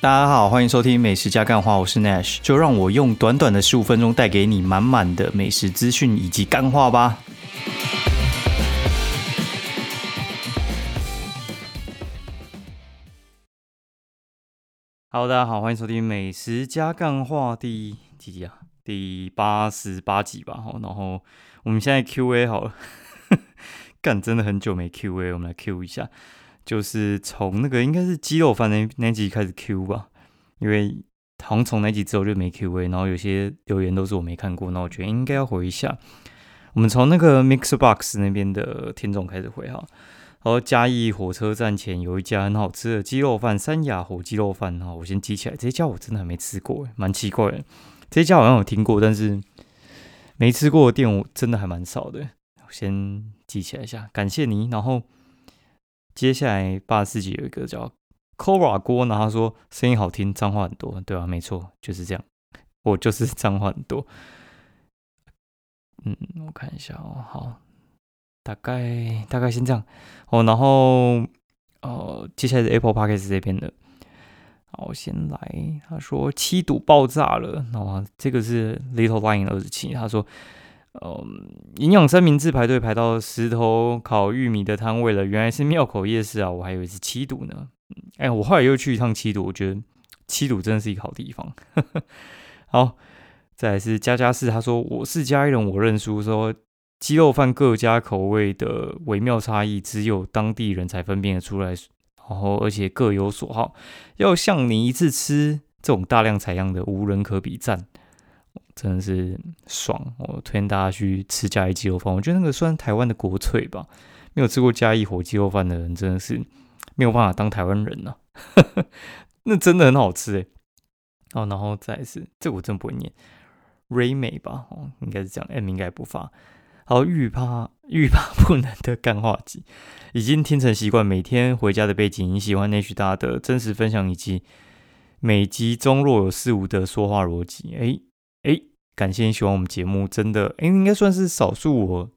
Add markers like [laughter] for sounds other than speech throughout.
大家好，欢迎收听美食加干话，我是 Nash，就让我用短短的十五分钟带给你满满的美食资讯以及干话吧。Hello，大家好，欢迎收听美食加干话第几集啊？第八十八集吧。然后我们现在 Q&A 好了，[laughs] 干真的很久没 Q&A，我们来 Q 一下。就是从那个应该是鸡肉饭那那集开始 Q 吧，因为好像从那集之后就没 Q&A，然后有些留言都是我没看过，那我觉得应该要回一下。我们从那个 Mixbox 那边的听众开始回哈。然后嘉义火车站前有一家很好吃的鸡肉饭，三亚火鸡肉饭哈，我先记起来，这家我真的还没吃过，蛮奇怪的。这家好像有听过，但是没吃过的店我真的还蛮少的，我先记起来一下，感谢你。然后。接下来八十四集有一个叫 Kora 锅，然后他说声音好听，脏话很多，对吧？没错，就是这样，我 [laughs] 就是脏话很多。嗯，我看一下哦，好，大概大概先这样哦，然后呃，接下来是 Apple Podcast 这边的，好，先来，他说七堵爆炸了，然后这个是 Little Lion 二十七，他说。嗯，营养三明治排队排到石头烤玉米的摊位了，原来是庙口夜市啊！我还以为是七堵呢。哎，我后来又去一趟七堵，我觉得七堵真的是一个好地方。[laughs] 好，再来是家家事，他说我是家人，我认输。说鸡肉饭各家口味的微妙差异，只有当地人才分辨得出来，然后而且各有所好。要像你一次吃这种大量采样的，无人可比，赞。真的是爽！我推荐大家去吃嘉义鸡肉饭，我觉得那个算台湾的国粹吧。没有吃过嘉义火鸡肉饭的人，真的是没有办法当台湾人呐。[laughs] 那真的很好吃哎。哦，然后再是这我真不会念，Ray 美吧？哦，应该是这样，M 应该不发。好，欲罢欲罢不能的干话集，已经听成习惯，每天回家的背景。你喜欢那许大的真实分享，以及每集中若有似无的说话逻辑，哎。哎，感谢你喜欢我们节目，真的哎，应该算是少数我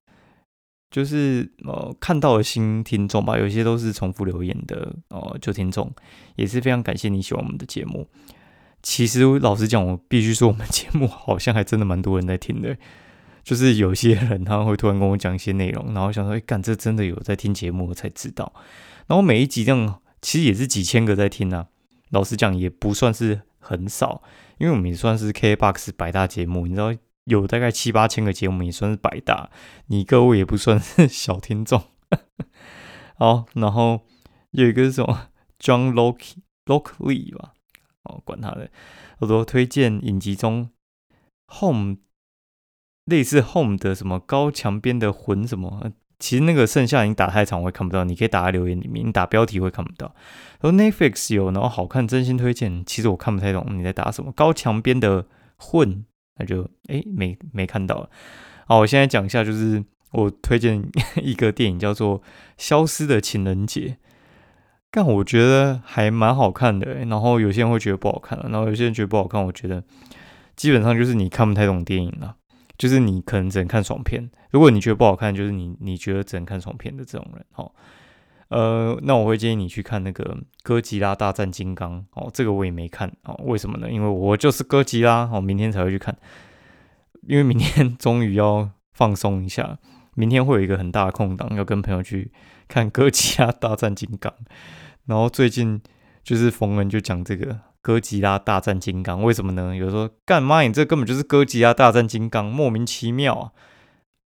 就是呃看到的新听众吧，有些都是重复留言的哦，旧听众也是非常感谢你喜欢我们的节目。其实老实讲，我必须说，我们节目好像还真的蛮多人在听的，就是有些人他会突然跟我讲一些内容，然后想说，哎，干这真的有在听节目，我才知道。然后每一集这样，其实也是几千个在听啊。老实讲，也不算是很少。因为我们也算是 KBox 百大节目，你知道有大概七八千个节目也算是百大，你各位也不算是小听众。[laughs] 好，然后有一个是什么 John Locke Lockley 吧，哦，管他的，我说推荐影集中 Home 类似 Home 的什么高墙边的魂什么。其实那个剩下你打太长我会看不到，你可以打在留言里面，你打标题会看不到。然后 Netflix 有，然后好看，真心推荐。其实我看不太懂你在打什么，高墙边的混，那就哎没没看到。好，我现在讲一下，就是我推荐一个电影叫做《消失的情人节》，但我觉得还蛮好看的。然后有些人会觉得不好看然后有些人觉得不好看，我觉得基本上就是你看不太懂电影了。就是你可能只能看爽片，如果你觉得不好看，就是你你觉得只能看爽片的这种人，哦，呃，那我会建议你去看那个《哥吉拉大战金刚》哦，这个我也没看哦，为什么呢？因为我就是哥吉拉哦，明天才会去看，因为明天 [laughs] 终于要放松一下，明天会有一个很大的空档，要跟朋友去看《哥吉拉大战金刚》，然后最近就是逢人就讲这个。哥吉拉大战金刚，为什么呢？有人说干嘛？你这根本就是哥吉拉大战金刚，莫名其妙啊！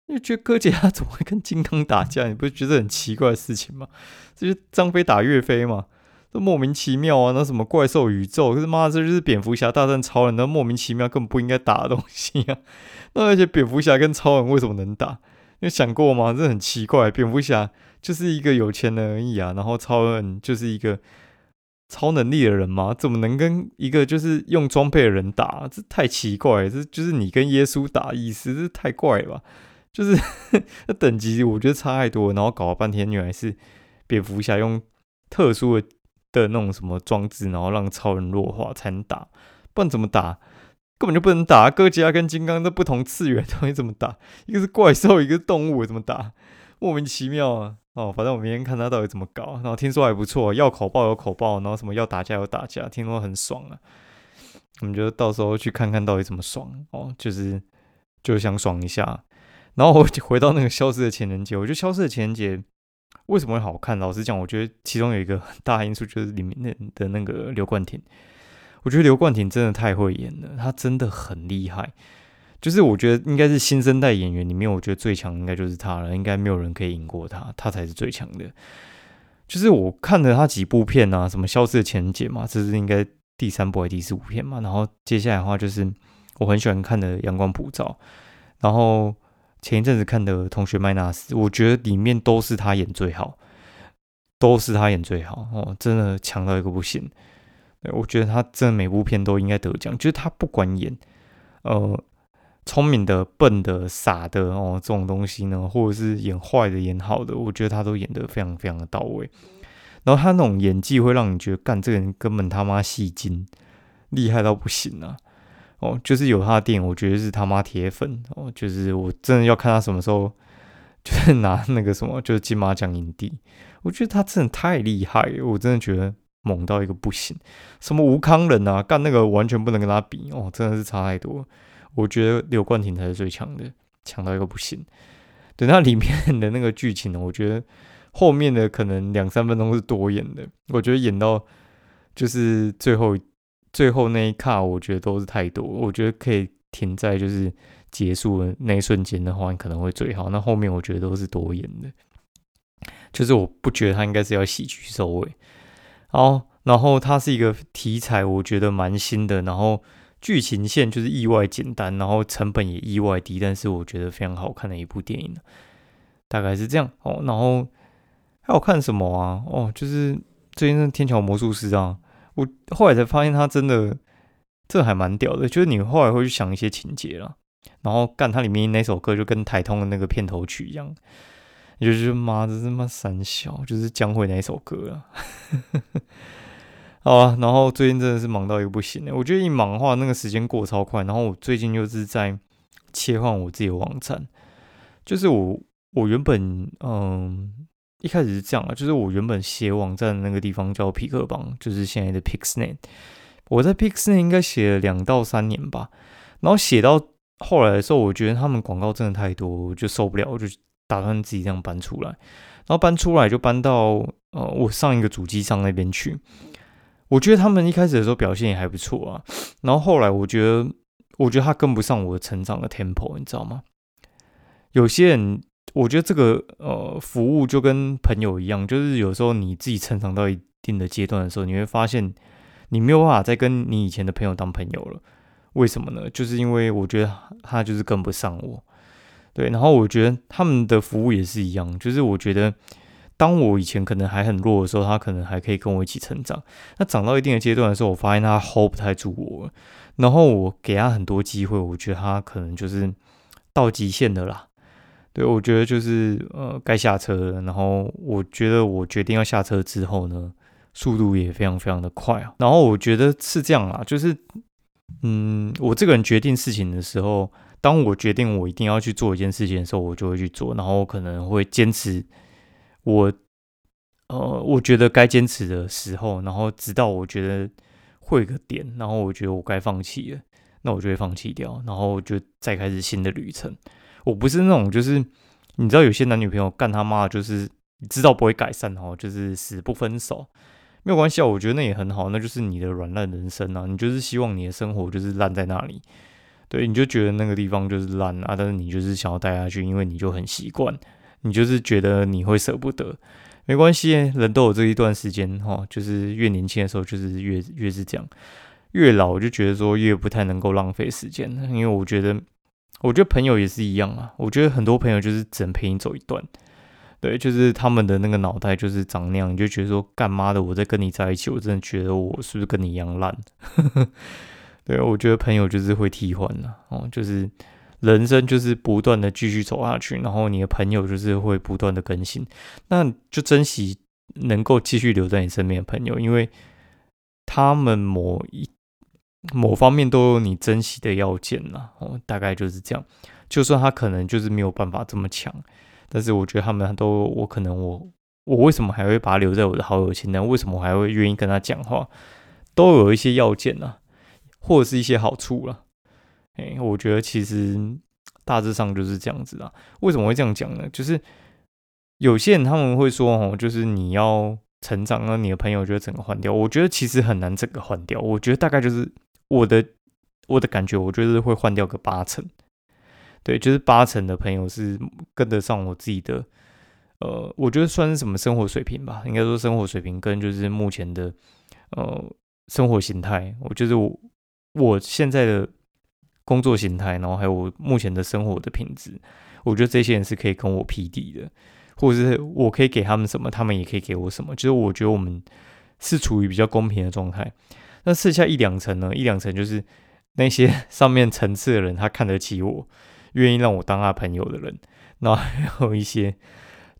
你觉得哥吉拉怎么会跟金刚打架？你不觉得很奇怪的事情吗？这是张飞打岳飞嘛，这莫名其妙啊！那什么怪兽宇宙，可是妈，这就是蝙蝠侠大战超人，那莫名其妙根本不应该打的东西啊！[laughs] 那而且蝙蝠侠跟超人为什么能打？你想过吗？这很奇怪，蝙蝠侠就是一个有钱人而已啊，然后超人就是一个。超能力的人吗？怎么能跟一个就是用装备的人打？这太奇怪，这就是你跟耶稣打意思，这太怪了吧？就是 [laughs] 那等级我觉得差太多，然后搞了半天原来是蝙蝠侠用特殊的的那种什么装置，然后让超人弱化才能打，不然怎么打？根本就不能打。哥吉拉跟金刚都不同次元，[laughs] 到底怎么打？一个是怪兽，一个是动物，怎么打？莫名其妙啊！哦，反正我明天看他到底怎么搞。然后听说还不错，要口爆有口爆，然后什么要打架有打架，听说很爽啊。我们就到时候去看看到底怎么爽哦，就是就想爽一下。然后我回到那个消失的情人节，我觉得消失的情人节为什么会好看？老实讲，我觉得其中有一个很大因素就是里面的的那个刘冠廷。我觉得刘冠廷真的太会演了，他真的很厉害。就是我觉得应该是新生代演员里面，我觉得最强应该就是他了，应该没有人可以赢过他，他才是最强的。就是我看了他几部片啊，什么《消失的情人节》嘛，这是应该第三部还是第四部片嘛。然后接下来的话就是我很喜欢看的《阳光普照》，然后前一阵子看的《同学麦纳斯》，我觉得里面都是他演最好，都是他演最好哦，真的强到一个不行。我觉得他真的每部片都应该得奖，就是他不管演呃。聪明的、笨的、傻的哦，这种东西呢，或者是演坏的、演好的，我觉得他都演得非常非常的到位。然后他那种演技会让你觉得，干这个人根本他妈戏精，厉害到不行啊！哦，就是有他的电影，我觉得是他妈铁粉哦。就是我真的要看他什么时候，就是拿那个什么，就是金马奖影帝。我觉得他真的太厉害，我真的觉得猛到一个不行。什么吴康人啊，干那个完全不能跟他比哦，真的是差太多。我觉得刘冠廷才是最强的，强到一个不行。对，那里面的那个剧情呢？我觉得后面的可能两三分钟是多演的。我觉得演到就是最后最后那一卡，我觉得都是太多。我觉得可以停在就是结束的那一瞬间的话，可能会最好。那后面我觉得都是多演的，就是我不觉得他应该是要喜剧收尾。好，然后它是一个题材，我觉得蛮新的。然后。剧情线就是意外简单，然后成本也意外低，但是我觉得非常好看的一部电影大概是这样哦。然后还有看什么啊？哦，就是最近那《天桥魔术师》啊，我后来才发现他真的这还蛮屌的，就是你后来会去想一些情节了，然后干它里面那首歌就跟台通的那个片头曲一样，你就觉得妈的他妈三小，就是江蕙那首歌啊。好啊，然后最近真的是忙到一个不行的。我觉得一忙的话，那个时间过超快。然后我最近就是在切换我自己的网站，就是我我原本嗯一开始是这样啊，就是我原本写网站的那个地方叫皮克邦，就是现在的 Pixnet。我在 Pixnet 应该写了两到三年吧。然后写到后来的时候，我觉得他们广告真的太多，我就受不了，我就打算自己这样搬出来。然后搬出来就搬到呃我上一个主机上那边去。我觉得他们一开始的时候表现也还不错啊，然后后来我觉得，我觉得他跟不上我的成长的 tempo，你知道吗？有些人，我觉得这个呃服务就跟朋友一样，就是有时候你自己成长到一定的阶段的时候，你会发现你没有办法再跟你以前的朋友当朋友了。为什么呢？就是因为我觉得他就是跟不上我，对。然后我觉得他们的服务也是一样，就是我觉得。当我以前可能还很弱的时候，他可能还可以跟我一起成长。那长到一定的阶段的时候，我发现他 hold 不太住我，然后我给他很多机会，我觉得他可能就是到极限的啦。对我觉得就是呃该下车了。然后我觉得我决定要下车之后呢，速度也非常非常的快啊。然后我觉得是这样啦，就是嗯，我这个人决定事情的时候，当我决定我一定要去做一件事情的时候，我就会去做，然后可能会坚持。我，呃，我觉得该坚持的时候，然后直到我觉得会个点，然后我觉得我该放弃了，那我就会放弃掉，然后就再开始新的旅程。我不是那种就是你知道有些男女朋友干他妈就是知道不会改善哦，就是死不分手，没有关系啊，我觉得那也很好，那就是你的软烂人生啊，你就是希望你的生活就是烂在那里，对，你就觉得那个地方就是烂啊，但是你就是想要待下去，因为你就很习惯。你就是觉得你会舍不得，没关系，人都有这一段时间哈，就是越年轻的时候就是越越是这样，越老我就觉得说越不太能够浪费时间，因为我觉得，我觉得朋友也是一样啊，我觉得很多朋友就是只能陪你走一段，对，就是他们的那个脑袋就是长那样，你就觉得说干妈的我在跟你在一起，我真的觉得我是不是跟你一样烂？[laughs] 对，我觉得朋友就是会替换的哦，就是。人生就是不断的继续走下去，然后你的朋友就是会不断的更新，那就珍惜能够继续留在你身边的朋友，因为他们某一某方面都有你珍惜的要件呐。哦，大概就是这样。就算他可能就是没有办法这么强，但是我觉得他们都，我可能我我为什么还会把他留在我的好友清单？为什么还会愿意跟他讲话？都有一些要件啊，或者是一些好处了哎，我觉得其实大致上就是这样子啊。为什么会这样讲呢？就是有些人他们会说哦，就是你要成长，那你的朋友就整个换掉。我觉得其实很难整个换掉。我觉得大概就是我的我的感觉，我觉得会换掉个八成。对，就是八成的朋友是跟得上我自己的，呃，我觉得算是什么生活水平吧。应该说生活水平跟就是目前的呃生活形态，我就是我我现在的。工作形态，然后还有我目前的生活的品质，我觉得这些人是可以跟我匹敌的，或者是我可以给他们什么，他们也可以给我什么。就是我觉得我们是处于比较公平的状态。那剩下一两层呢？一两层就是那些 [laughs] 上面层次的人，他看得起我，愿意让我当他朋友的人。那还有一些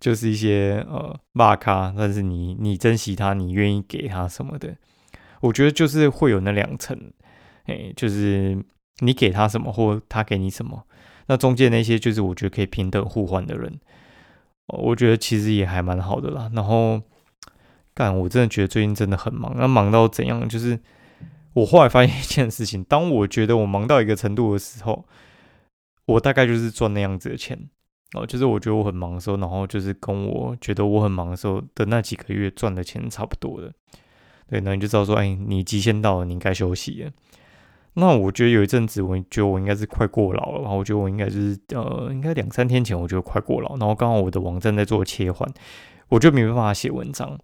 就是一些呃骂咖，但是你你珍惜他，你愿意给他什么的。我觉得就是会有那两层，哎，就是。你给他什么，或他给你什么，那中间那些就是我觉得可以平等互换的人，我觉得其实也还蛮好的啦。然后，干，我真的觉得最近真的很忙，那忙到怎样？就是我后来发现一件事情，当我觉得我忙到一个程度的时候，我大概就是赚那样子的钱哦。就是我觉得我很忙的时候，然后就是跟我觉得我很忙的时候的那几个月赚的钱差不多的。对，那你就知道说，哎，你极限到了，你该休息了。那我觉得有一阵子，我觉得我应该是快过劳了。然后我觉得我应该是呃，应该两三天前，我觉得快过劳。然后刚好我的网站在做切换，我就没办法写文章，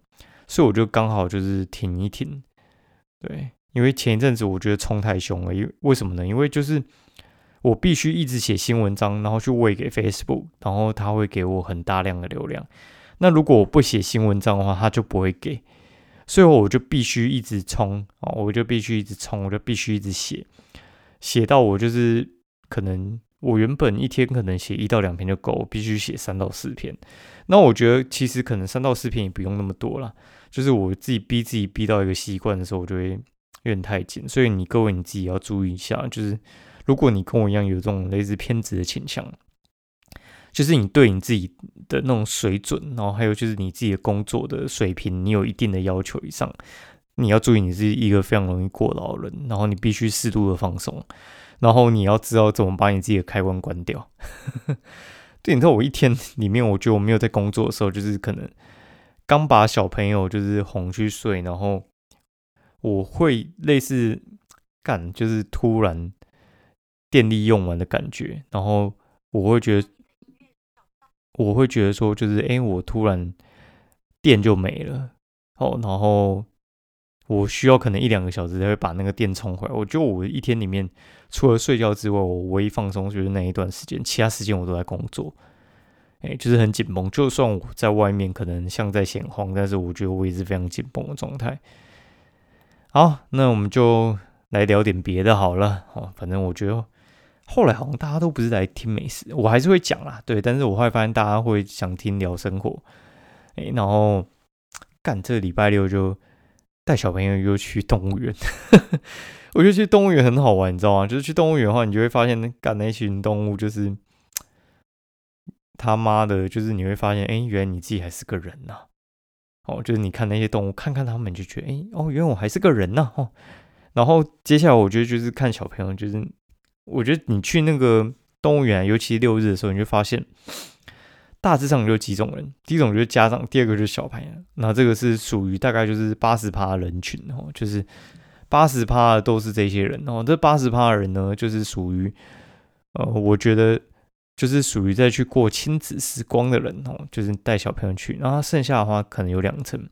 所以我就刚好就是停一停。对，因为前一阵子我觉得冲太凶了，因为为什么呢？因为就是我必须一直写新文章，然后去喂给 Facebook，然后他会给我很大量的流量。那如果我不写新文章的话，他就不会给。所以我就必须一直冲哦，我就必须一直冲，我就必须一直写，写到我就是可能我原本一天可能写一到两篇就够，我必须写三到四篇。那我觉得其实可能三到四篇也不用那么多了，就是我自己逼自己逼到一个习惯的时候，我就会有点太紧。所以你各位你自己要注意一下，就是如果你跟我一样有这种类似偏执的倾向。就是你对你自己的那种水准，然后还有就是你自己的工作的水平，你有一定的要求以上，你要注意你是一个非常容易过劳的人，然后你必须适度的放松，然后你要知道怎么把你自己的开关关掉。[laughs] 对，你知道我一天里面，我觉得我没有在工作的时候，就是可能刚把小朋友就是哄去睡，然后我会类似干，就是突然电力用完的感觉，然后我会觉得。我会觉得说，就是哎，我突然电就没了哦，然后我需要可能一两个小时才会把那个电充回来。我觉得我一天里面除了睡觉之外，我唯一放松就是那一段时间，其他时间我都在工作，哎，就是很紧绷。就算我在外面可能像在闲晃，但是我觉得我也是非常紧绷的状态。好，那我们就来聊点别的好了。哦，反正我觉得。后来好像大家都不是来听美食，我还是会讲啦，对。但是我后来发现大家会想听聊生活，哎，然后干这礼拜六就带小朋友又去动物园，[laughs] 我觉得去动物园很好玩，你知道吗？就是去动物园的话，你就会发现干那群动物就是他妈的，就是你会发现，哎，原来你自己还是个人呐。哦，就是你看那些动物，看看他们就觉得，哎，哦，原来我还是个人呐。哦，然后接下来我觉得就是看小朋友，就是。我觉得你去那个动物园，尤其六日的时候，你就发现大致上就几种人。第一种就是家长，第二个就是小朋友。那这个是属于大概就是八十趴人群哦，就是八十趴都是这些人哦。这八十趴的人呢，就是属于呃，我觉得就是属于在去过亲子时光的人哦，就是带小朋友去。然后剩下的话，可能有两层。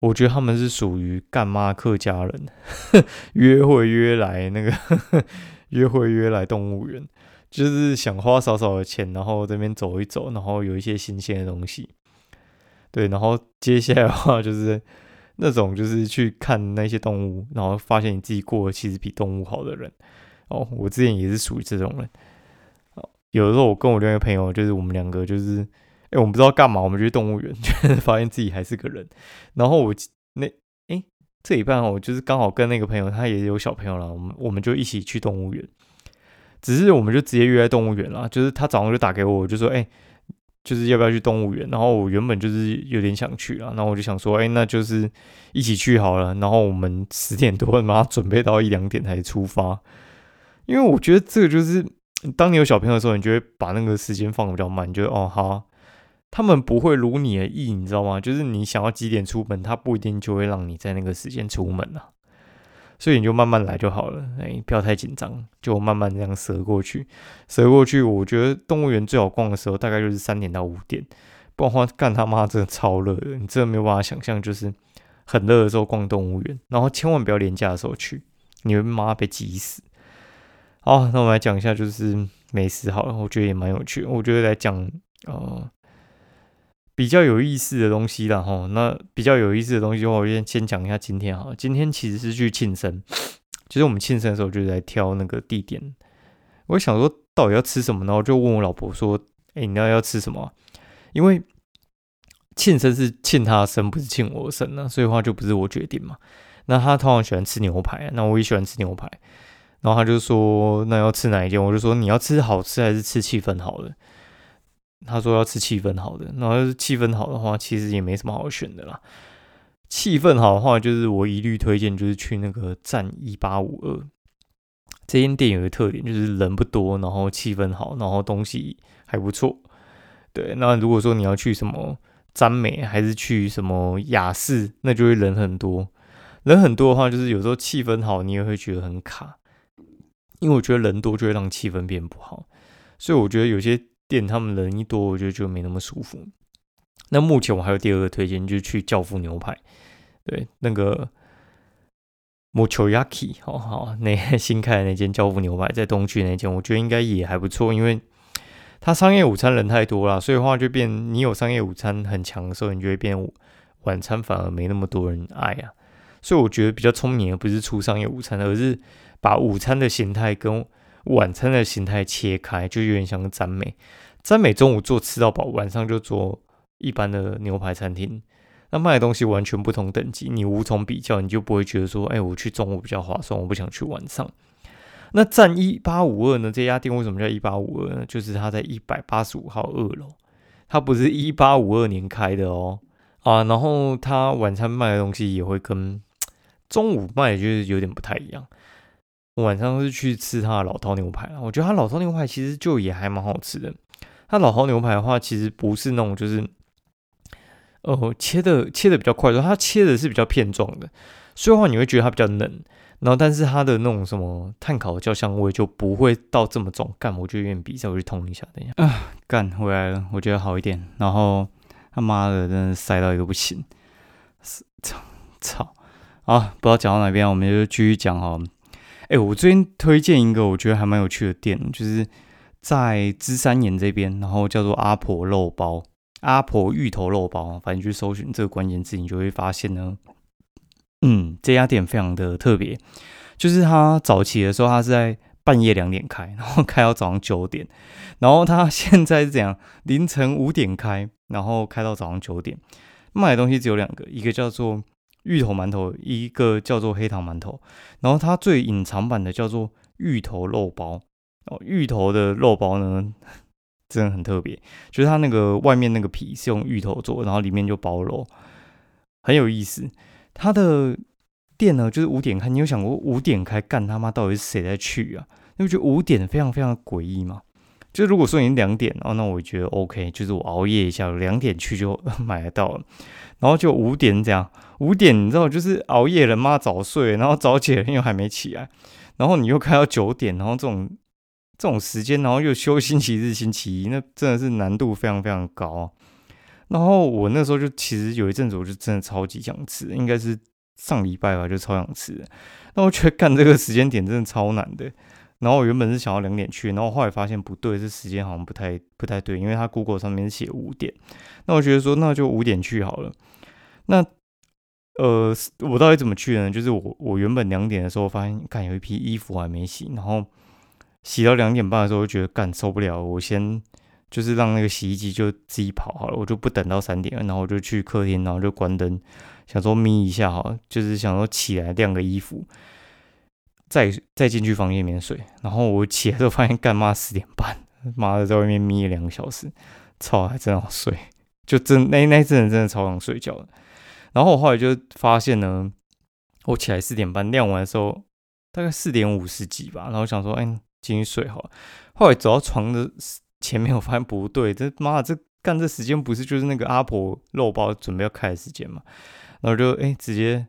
我觉得他们是属于干妈客家人，约会约来那个约会约来动物园，就是想花少少的钱，然后这边走一走，然后有一些新鲜的东西。对，然后接下来的话就是那种就是去看那些动物，然后发现你自己过得其实比动物好的人。哦，我之前也是属于这种人。有的时候我跟我另外一个朋友，就是我们两个就是。我们不知道干嘛，我们去动物园，[laughs] 就发现自己还是个人。然后我那哎，这一半我就是刚好跟那个朋友，他也有小朋友了，我们我们就一起去动物园。只是我们就直接约在动物园了，就是他早上就打给我，就说：“哎，就是要不要去动物园，然后我原本就是有点想去啊，然后我就想说，哎，那就是一起去好了。然后我们十点多，[laughs] 妈准备到一两点才出发，因为我觉得这个就是，当你有小朋友的时候，你就会把那个时间放的比较慢，你觉得哦好，他们不会如你的意，你知道吗？就是你想要几点出门，他不一定就会让你在那个时间出门啊。所以你就慢慢来就好了，哎，不要太紧张，就慢慢这样折过去，折过去。我觉得动物园最好逛的时候大概就是三点到五点，不然的话干他妈真的超热的，你真的没有办法想象，就是很热的时候逛动物园，然后千万不要廉价的时候去，你会妈被挤死。好，那我们来讲一下就是美食好了，我觉得也蛮有趣，我觉得来讲呃。比较有意思的东西了哈，那比较有意思的东西的话，我先先讲一下今天哈。今天其实是去庆生，其 [sniffs] 实我们庆生的时候就在挑那个地点。我想说到底要吃什么呢？我就问我老婆说：“哎，你要要吃什么？”因为庆生是庆他生，不是庆我生呢，所以话就不是我决定嘛。那他通常喜欢吃牛排，那我也喜欢吃牛排。然后他就说：“那要吃哪一间？”我就说：“你要吃好吃还是吃气氛好的？”他说要吃气氛好的，然后气氛好的话，其实也没什么好选的啦。气氛好的话，就是我一律推荐，就是去那个站一八五二这间店有个特点，就是人不多，然后气氛好，然后东西还不错。对，那如果说你要去什么詹美，还是去什么雅士，那就会人很多。人很多的话，就是有时候气氛好，你也会觉得很卡，因为我觉得人多就会让气氛变不好，所以我觉得有些。店他们人一多，我觉得就没那么舒服。那目前我还有第二个推荐，就是去教父牛排，对，那个 Mochoyaki，好好，那新开的那间教父牛排在东区那间，我觉得应该也还不错，因为它商业午餐人太多了，所以话就变，你有商业午餐很强的时候，你就会变晚餐反而没那么多人爱啊。所以我觉得比较聪明的不是出商业午餐，而是把午餐的形态跟晚餐的形态切开，就有点像赞美。赞美中午做吃到饱，晚上就做一般的牛排餐厅。那卖的东西完全不同等级，你无从比较，你就不会觉得说，哎，我去中午比较划算，我不想去晚上。那站一八五二呢？这家店为什么叫一八五二呢？就是它在一百八十五号二楼，它不是一八五二年开的哦。啊，然后它晚餐卖的东西也会跟中午卖的就是有点不太一样。晚上是去吃他的老饕牛排我觉得他老饕牛排其实就也还蛮好吃的。它老饕牛排的话，其实不是那种就是，呃，切的切的比较快，说他切的是比较片状的，所以的话你会觉得它比较嫩。然后，但是它的那种什么碳烤的焦香味就不会到这么重。干，我就有点比赛，我去通一下，等一下啊，干回来了，我觉得好一点。然后他妈的，真的塞到一个不行，操操啊！不知道讲到哪边，我们就继续讲哦。哎，我最近推荐一个我觉得还蛮有趣的店，就是在芝山岩这边，然后叫做阿婆肉包，阿婆芋头肉包，反正去搜寻这个关键字，你就会发现呢，嗯，这家店非常的特别，就是它早期的时候，它是在半夜两点开，然后开到早上九点，然后它 [laughs] 现在是这样，凌晨五点开，然后开到早上九点，卖的东西只有两个，一个叫做。芋头馒头，一个叫做黑糖馒头，然后它最隐藏版的叫做芋头肉包哦。芋头的肉包呢，真的很特别，就是它那个外面那个皮是用芋头做，然后里面就包肉，很有意思。它的店呢，就是五点开，你有想过五点开干他妈到底是谁在去啊？你不觉得五点非常非常诡异吗？就如果说你两点哦，那我觉得 OK，就是我熬夜一下，两点去就 [laughs] 买得到了。然后就五点这样，五点你知道就是熬夜了妈早睡，然后早起又还没起来，然后你又开到九点，然后这种这种时间，然后又休星期日、星期一，[laughs] 那真的是难度非常非常高。然后我那时候就其实有一阵子，我就真的超级想吃，应该是上礼拜吧，就超想吃。那我觉得干这个时间点真的超难的。然后我原本是想要两点去，然后后来发现不对，这时间好像不太不太对，因为它 Google 上面写五点。那我觉得说那就五点去好了。那呃，我到底怎么去呢？就是我我原本两点的时候发现，看有一批衣服还没洗，然后洗到两点半的时候，就觉得干受不了，我先 [laughs] 就是让那个洗衣机就自己跑好了，我就不等到三点，然后我就去客厅，然后就关灯，想说眯一下哈，就是想说起来晾个衣服。再再进去房间里面睡，然后我起来之后发现干妈十点半，妈的在外面眯了两个小时，操，还真好睡，就真那那阵真的超想睡觉的。然后我后来就发现呢，我起来四点半晾完的时候，大概四点五十几吧。然后想说，哎，进去睡好了。后来走到床的前面，我发现不对，这妈，这干这时间不是就是那个阿婆肉包准备要开的时间嘛？然后就哎，直接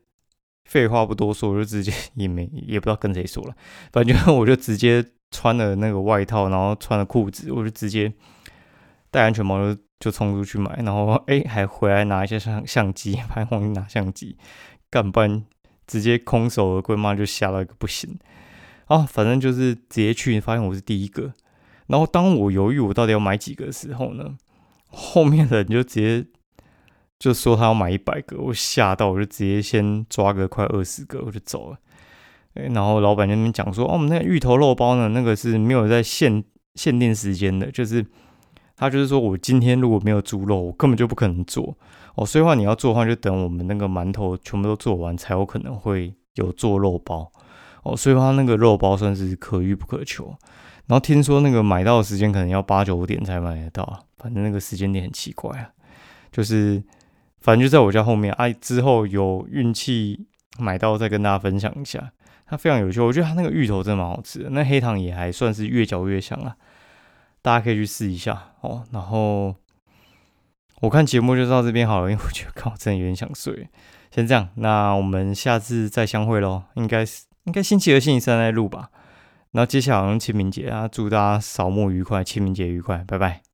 废话不多说，我就直接也没也不知道跟谁说了，反正我就直接穿了那个外套，然后穿了裤子，我就直接戴安全帽就。就冲出去买，然后哎，还回来拿一些相相机，还忘记拿相机，干不然直接空手而归妈，就吓到一个不行啊！反正就是直接去，发现我是第一个。然后当我犹豫我到底要买几个的时候呢，后面的人就直接就说他要买一百个，我吓到，我就直接先抓个快二十个，我就走了。哎，然后老板那边讲说，哦，我们那个芋头肉包呢，那个是没有在限限定时间的，就是。他就是说，我今天如果没有猪肉，我根本就不可能做哦。所以话你要做的话，就等我们那个馒头全部都做完，才有可能会有做肉包哦。所以它那个肉包算是可遇不可求。然后听说那个买到的时间可能要八九点才买得到，反正那个时间点很奇怪啊。就是反正就在我家后面啊，之后有运气买到再跟大家分享一下。它非常有趣，我觉得它那个芋头真的蛮好吃的，那黑糖也还算是越嚼越香啊。大家可以去试一下哦。然后我看节目就到这边好了，因为我觉得 [laughs] 靠，真的有点想睡。先这样，那我们下次再相会喽。应该是应该星期二、星期三再录吧。然后接下来好像清明节啊，祝大家扫墓愉快，清明节愉快，拜拜。